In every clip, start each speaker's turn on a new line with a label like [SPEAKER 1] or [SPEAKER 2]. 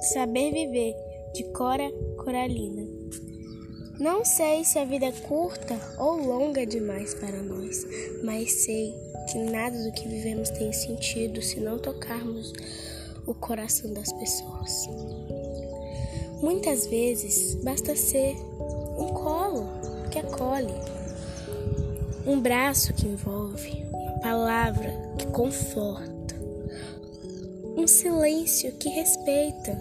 [SPEAKER 1] Saber Viver, de Cora Coralina. Não sei se a vida é curta ou longa demais para nós, mas sei que nada do que vivemos tem sentido se não tocarmos o coração das pessoas. Muitas vezes basta ser um colo que acolhe, um braço que envolve, uma palavra que conforta um silêncio que respeita,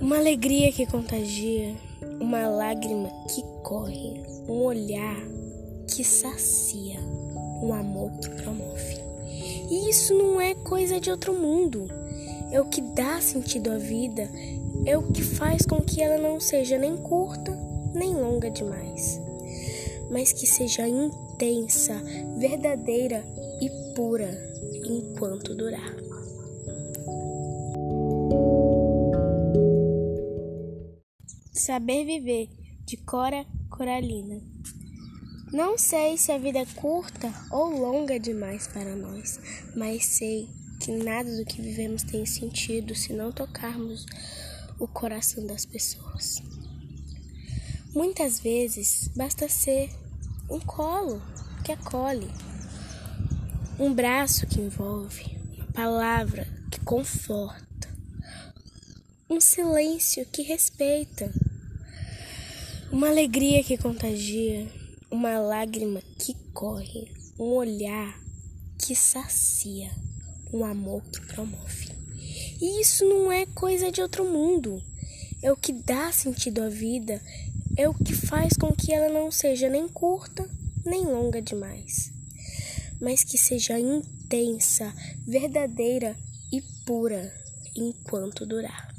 [SPEAKER 1] uma alegria que contagia, uma lágrima que corre, um olhar que sacia, um amor que promove. E isso não é coisa de outro mundo. É o que dá sentido à vida, é o que faz com que ela não seja nem curta nem longa demais, mas que seja intensa, verdadeira e pura enquanto durar. Saber Viver, de Cora Coralina. Não sei se a vida é curta ou longa demais para nós, mas sei que nada do que vivemos tem sentido se não tocarmos o coração das pessoas. Muitas vezes basta ser um colo que acolhe, um braço que envolve, uma palavra que conforta, um silêncio que respeita uma alegria que contagia, uma lágrima que corre, um olhar que sacia, um amor que promove. E isso não é coisa de outro mundo. É o que dá sentido à vida, é o que faz com que ela não seja nem curta nem longa demais, mas que seja intensa, verdadeira e pura enquanto durar.